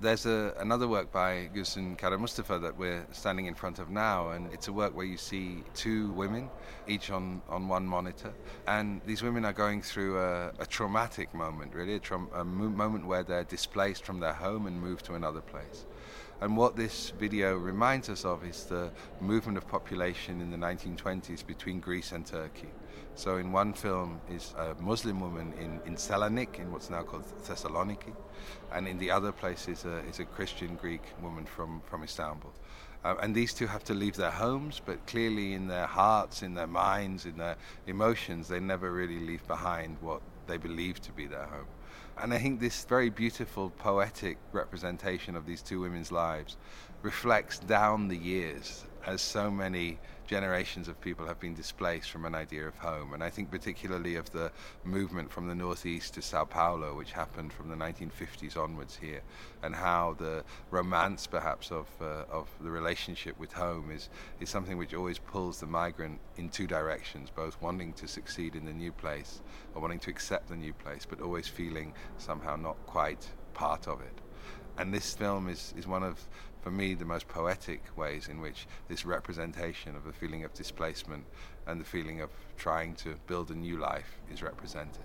There's a, another work by Gülsün Karamustafa that we're standing in front of now, and it's a work where you see two women, each on, on one monitor, and these women are going through a, a traumatic moment, really, a, tra- a mo- moment where they're displaced from their home and moved to another place. And what this video reminds us of is the movement of population in the 1920s between Greece and Turkey. So in one film is a Muslim woman in, in Selanik, in what's now called Thessaloniki, and in the other place is a, is a Christian Greek woman from, from Istanbul. Uh, and these two have to leave their homes, but clearly in their hearts, in their minds, in their emotions, they never really leave behind what they believe to be their home. And I think this very beautiful poetic representation of these two women's lives reflects down the years as so many generations of people have been displaced from an idea of home. And I think particularly of the movement from the northeast to Sao Paulo, which happened from the 1950s onwards here, and how the romance perhaps of, uh, of the relationship with home is, is something which always pulls the migrant in two directions, both wanting to succeed in the new place or wanting to accept the new place, but always feeling somehow not quite part of it. And this film is, is one of, for me, the most poetic ways in which this representation of the feeling of displacement and the feeling of trying to build a new life is represented.